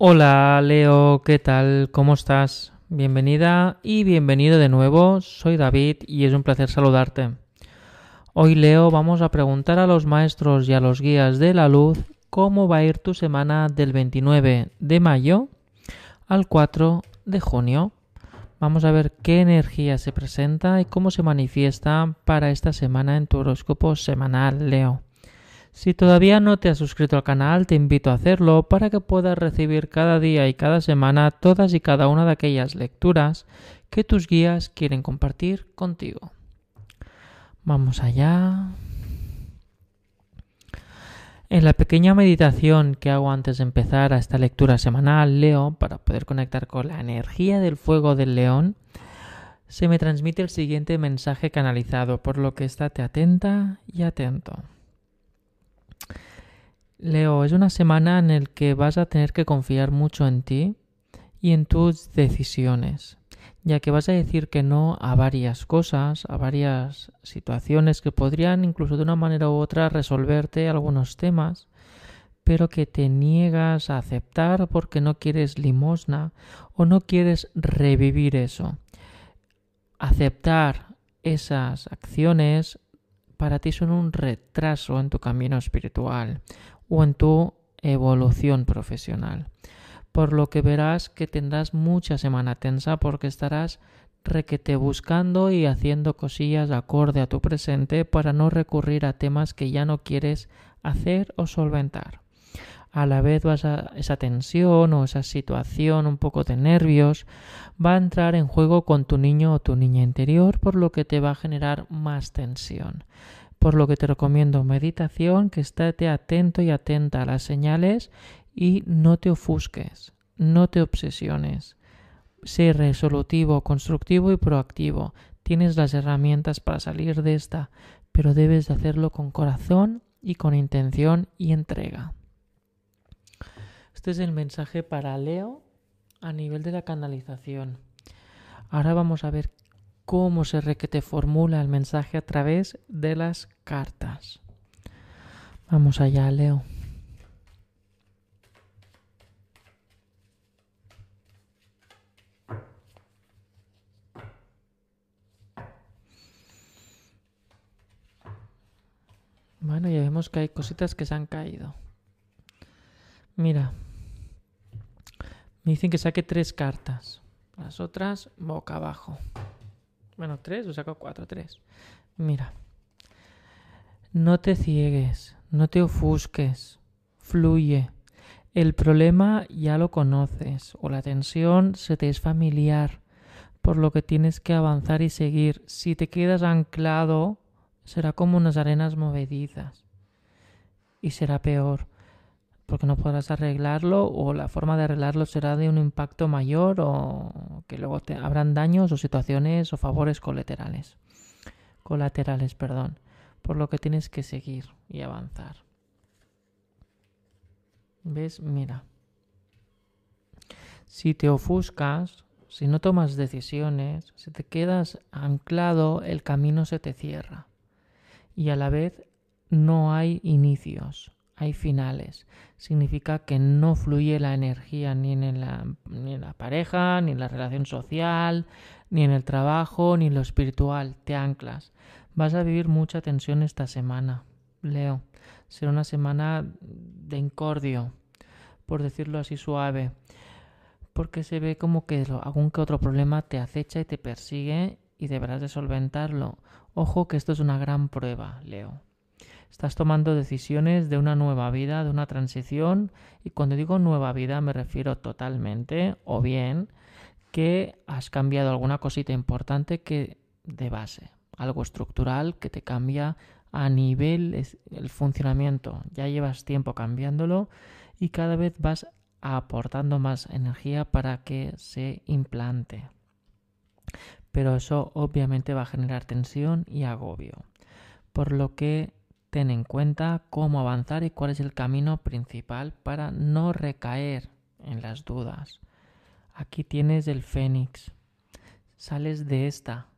Hola Leo, ¿qué tal? ¿Cómo estás? Bienvenida y bienvenido de nuevo. Soy David y es un placer saludarte. Hoy Leo vamos a preguntar a los maestros y a los guías de la luz cómo va a ir tu semana del 29 de mayo al 4 de junio. Vamos a ver qué energía se presenta y cómo se manifiesta para esta semana en tu horóscopo semanal, Leo. Si todavía no te has suscrito al canal, te invito a hacerlo para que puedas recibir cada día y cada semana todas y cada una de aquellas lecturas que tus guías quieren compartir contigo. Vamos allá. En la pequeña meditación que hago antes de empezar a esta lectura semanal, leo, para poder conectar con la energía del fuego del león, se me transmite el siguiente mensaje canalizado, por lo que estate atenta y atento. Leo, es una semana en la que vas a tener que confiar mucho en ti y en tus decisiones, ya que vas a decir que no a varias cosas, a varias situaciones que podrían incluso de una manera u otra resolverte algunos temas, pero que te niegas a aceptar porque no quieres limosna o no quieres revivir eso. Aceptar esas acciones para ti son un retraso en tu camino espiritual, o en tu evolución profesional. Por lo que verás que tendrás mucha semana tensa porque estarás requete buscando y haciendo cosillas acorde a tu presente para no recurrir a temas que ya no quieres hacer o solventar. A la vez vas a, esa tensión o esa situación, un poco de nervios, va a entrar en juego con tu niño o tu niña interior, por lo que te va a generar más tensión por lo que te recomiendo meditación, que estate atento y atenta a las señales y no te ofusques, no te obsesiones. Sé resolutivo, constructivo y proactivo. Tienes las herramientas para salir de esta, pero debes de hacerlo con corazón y con intención y entrega. Este es el mensaje para Leo a nivel de la canalización. Ahora vamos a ver cómo se requete formula el mensaje a través de las cartas. Vamos allá, Leo. Bueno, ya vemos que hay cositas que se han caído. Mira, me dicen que saque tres cartas. Las otras boca abajo. Bueno, tres, o saco cuatro, tres. Mira. No te ciegues, no te ofusques, fluye. El problema ya lo conoces o la tensión se te es familiar, por lo que tienes que avanzar y seguir. Si te quedas anclado, será como unas arenas movedizas y será peor porque no podrás arreglarlo o la forma de arreglarlo será de un impacto mayor o que luego te habrán daños o situaciones o favores colaterales. Colaterales, perdón. Por lo que tienes que seguir y avanzar. ¿Ves? Mira. Si te ofuscas, si no tomas decisiones, si te quedas anclado, el camino se te cierra. Y a la vez no hay inicios hay finales. Significa que no fluye la energía ni en la, ni en la pareja, ni en la relación social, ni en el trabajo, ni en lo espiritual. Te anclas. Vas a vivir mucha tensión esta semana, Leo. Será una semana de incordio, por decirlo así suave. Porque se ve como que algún que otro problema te acecha y te persigue y deberás de solventarlo. Ojo que esto es una gran prueba, Leo Estás tomando decisiones de una nueva vida, de una transición, y cuando digo nueva vida me refiero totalmente, o bien que has cambiado alguna cosita importante que de base, algo estructural que te cambia a nivel el funcionamiento. Ya llevas tiempo cambiándolo y cada vez vas aportando más energía para que se implante. Pero eso obviamente va a generar tensión y agobio. Por lo que ten en cuenta cómo avanzar y cuál es el camino principal para no recaer en las dudas. Aquí tienes el fénix. Sales de esta.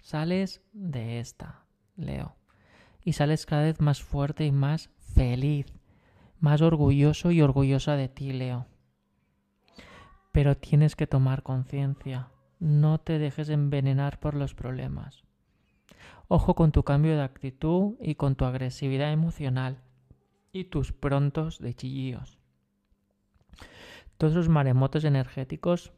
Sales de esta, Leo. Y sales cada vez más fuerte y más feliz. Más orgulloso y orgullosa de ti, Leo. pero tienes que tomar conciencia. No te dejes envenenar por los problemas. Ojo con tu cambio de actitud y con tu agresividad emocional y tus prontos de chillíos. Todos los maremotos energéticos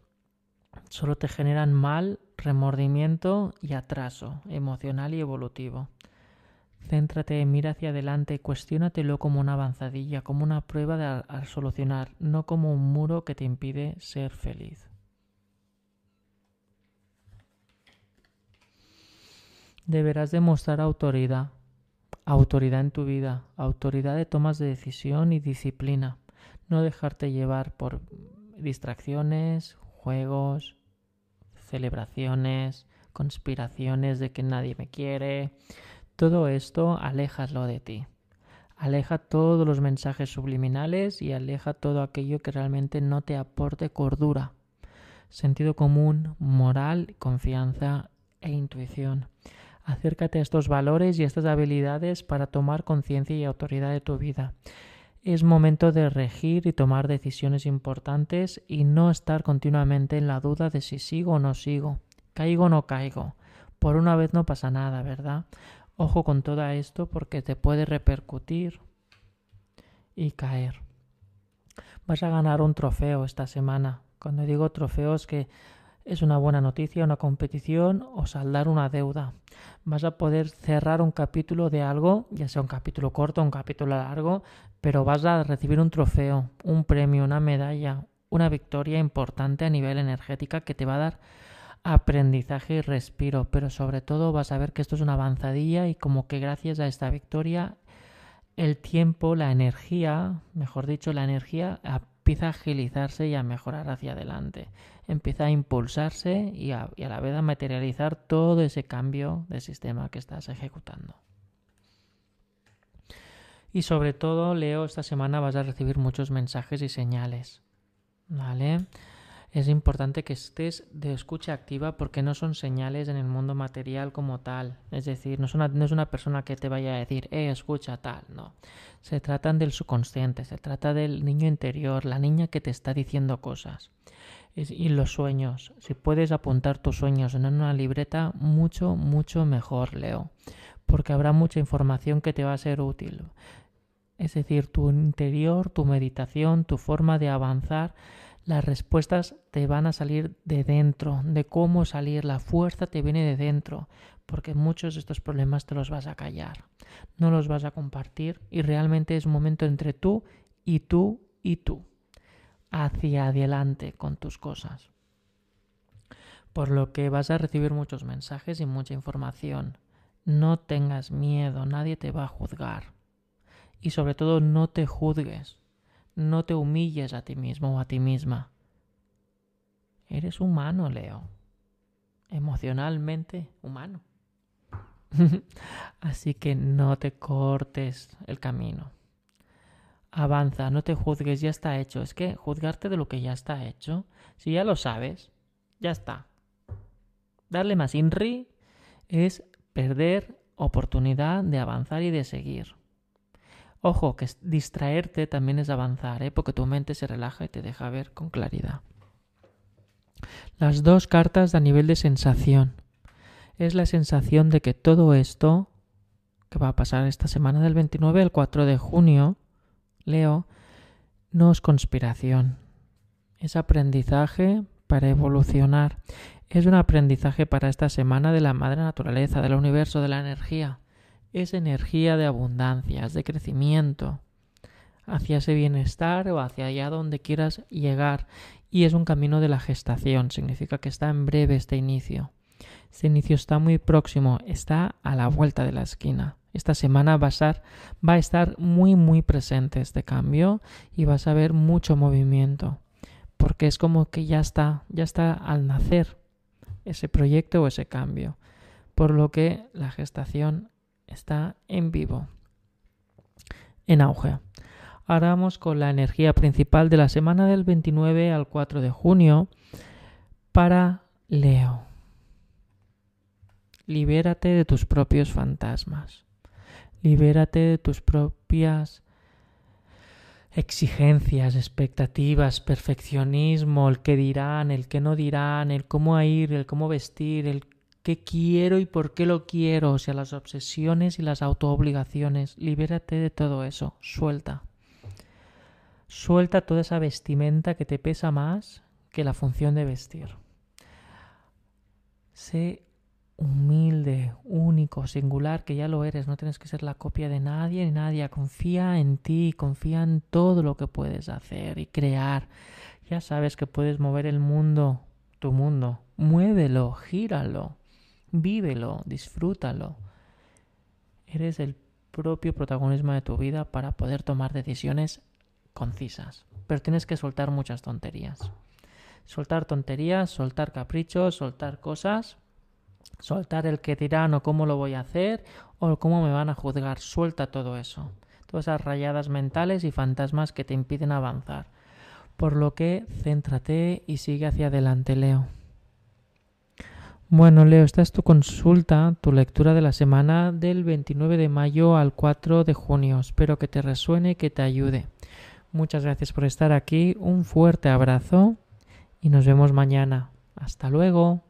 solo te generan mal, remordimiento y atraso emocional y evolutivo. Céntrate, mira hacia adelante, cuestiónatelo como una avanzadilla, como una prueba de solucionar, no como un muro que te impide ser feliz. Deberás demostrar autoridad, autoridad en tu vida, autoridad de tomas de decisión y disciplina. No dejarte llevar por distracciones, juegos, celebraciones, conspiraciones de que nadie me quiere. Todo esto aléjalo de ti. Aleja todos los mensajes subliminales y aleja todo aquello que realmente no te aporte cordura, sentido común, moral, confianza e intuición. Acércate a estos valores y estas habilidades para tomar conciencia y autoridad de tu vida. Es momento de regir y tomar decisiones importantes y no estar continuamente en la duda de si sigo o no sigo, caigo o no caigo. Por una vez no pasa nada, ¿verdad? Ojo con todo esto porque te puede repercutir y caer. Vas a ganar un trofeo esta semana. Cuando digo trofeo es que es una buena noticia, una competición o saldar una deuda. Vas a poder cerrar un capítulo de algo, ya sea un capítulo corto un capítulo largo, pero vas a recibir un trofeo, un premio, una medalla, una victoria importante a nivel energética que te va a dar aprendizaje y respiro, pero sobre todo vas a ver que esto es una avanzadilla y como que gracias a esta victoria el tiempo, la energía, mejor dicho, la energía empieza a agilizarse y a mejorar hacia adelante. Empieza a impulsarse y a, a la vez a materializar todo ese cambio de sistema que estás ejecutando. Y sobre todo, Leo, esta semana vas a recibir muchos mensajes y señales. ¿Vale? Es importante que estés de escucha activa porque no son señales en el mundo material como tal. Es decir, no es una, persona que te vaya a decir, eh, escucha tal, no. Se tratan del subconsciente, se trata del niño interior, la niña que te está diciendo cosas. y los sueños, si puedes apuntar tus sueños en una libreta, mucho, mucho mejor, Leo, porque habrá mucha información que te va a ser útil. Es decir, tu interior, tu meditación, tu forma de avanzar, las respuestas te van a salir de dentro, de cómo salir, la fuerza te viene de dentro, porque muchos de estos problemas te los vas a callar, no los vas a compartir y realmente es un momento entre tú y tú y tú, hacia adelante con tus cosas. Por lo que vas a recibir muchos mensajes y mucha información. No tengas miedo, nadie te va a juzgar. Y sobre todo no te juzgues no te humilles a ti mismo o a ti misma. Eres humano, Leo. Emocionalmente humano. Así que no te cortes el camino. Avanza, no te juzgues, ya está hecho. Es que juzgarte de lo que ya está hecho, si ya lo sabes, ya está. Darle más INRI es perder oportunidad de avanzar y de seguir. Ojo, que distraerte también es avanzar, ¿eh? porque tu mente se relaja y te deja ver con claridad. Las dos cartas a nivel de sensación. Es la sensación de que todo esto que va a pasar esta semana del 29 al 4 de junio, Leo, no es conspiración. Es aprendizaje para evolucionar. Es un aprendizaje para esta semana de la madre naturaleza, del universo, de la energía es energía de abundancia, es de crecimiento hacia ese bienestar o hacia allá donde quieras llegar. Y es un camino de la gestación, significa que está en breve este inicio. Este inicio está muy próximo, está a la vuelta de la esquina. Esta semana va a estar, a estar muy muy presente este cambio y vas a ver mucho movimiento, porque es como que ya está, ya está al nacer ese proyecto o ese cambio. Por lo que la gestación está en vivo, en auge. Ahora vamos con la energía principal de la semana del 29 al 4 de junio para Leo. Libérate de tus propios fantasmas. Libérate de tus propias exigencias, expectativas, perfeccionismo, el qué dirán, el qué no dirán, el cómo ir, el cómo vestir, el qué quiero y por qué lo quiero, o sea, las obsesiones y las autoobligaciones. Libérate de todo eso, suelta. Suelta toda esa vestimenta que te pesa más que la función de vestir. Sé humilde, único, singular, que ya lo eres, no tienes que ser la copia de nadie ni nadie, confía en ti, confía en todo lo que puedes hacer y crear. Ya sabes que puedes mover el mundo, tu mundo, muévelo, gíralo, vívelo, disfrútalo. Eres el propio protagonismo de tu vida para poder tomar decisiones concisas, pero tienes que soltar muchas tonterías. Soltar tonterías, soltar caprichos, soltar cosas soltar el que dirán o cómo lo voy a hacer o cómo me van a juzgar. Suelta todo eso. Todas esas rayadas mentales y fantasmas que te impiden avanzar. Por lo que céntrate y sigue hacia adelante, Leo. Bueno, Leo, esta es tu consulta, tu lectura de la semana del 29 de mayo al 4 de junio. Espero que te resuene que te ayude. Muchas gracias por estar aquí, un fuerte abrazo y nos vemos mañana. Hasta luego.